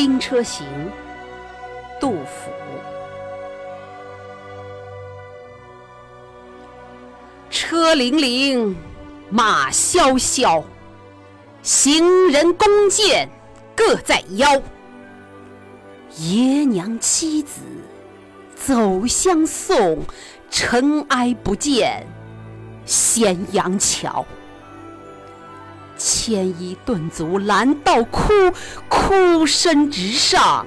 兵车行》杜甫。车辚辚，马萧萧，行人弓箭各在腰。爷娘妻子走相送，尘埃不见咸阳桥。牵衣顿足拦道哭，哭声直上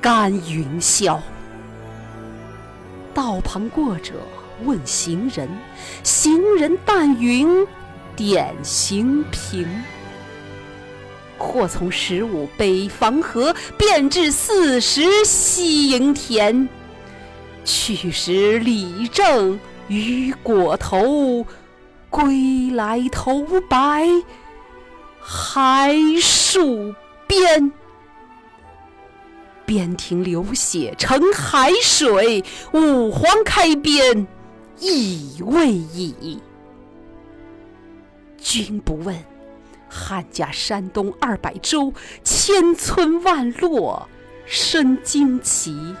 干云霄。道旁过者问行人，行人但云点行频。或从十五北防河，便至四十西营田。去时李正与裹头，归来头白海戍边。边庭流血成海水，五皇开边意未已。君不问。汉家山东二百州，千村万落生旌旗。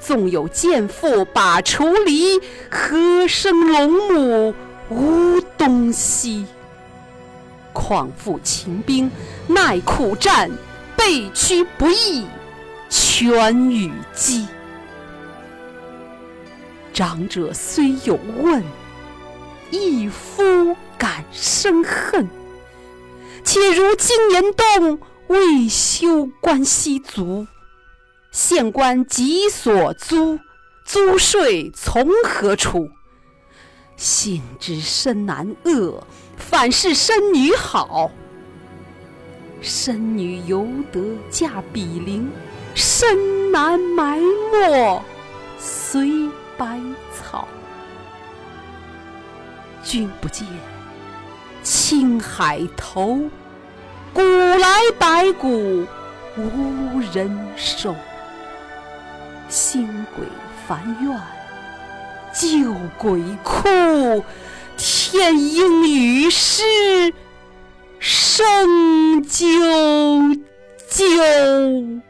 纵有剑妇把锄犁，何生龙母无东西？况复秦兵耐苦战，备驱不易全与鸡。长者虽有问，一夫敢生恨。且如今年冬，未休关西卒，县官急所租，租税从何出？幸知生男恶，反是生女好。生女犹得嫁比邻，生男埋没随百草。君不见。青海头，古来白骨无人收。新鬼烦怨，旧鬼哭，天应雨湿，生啾啾。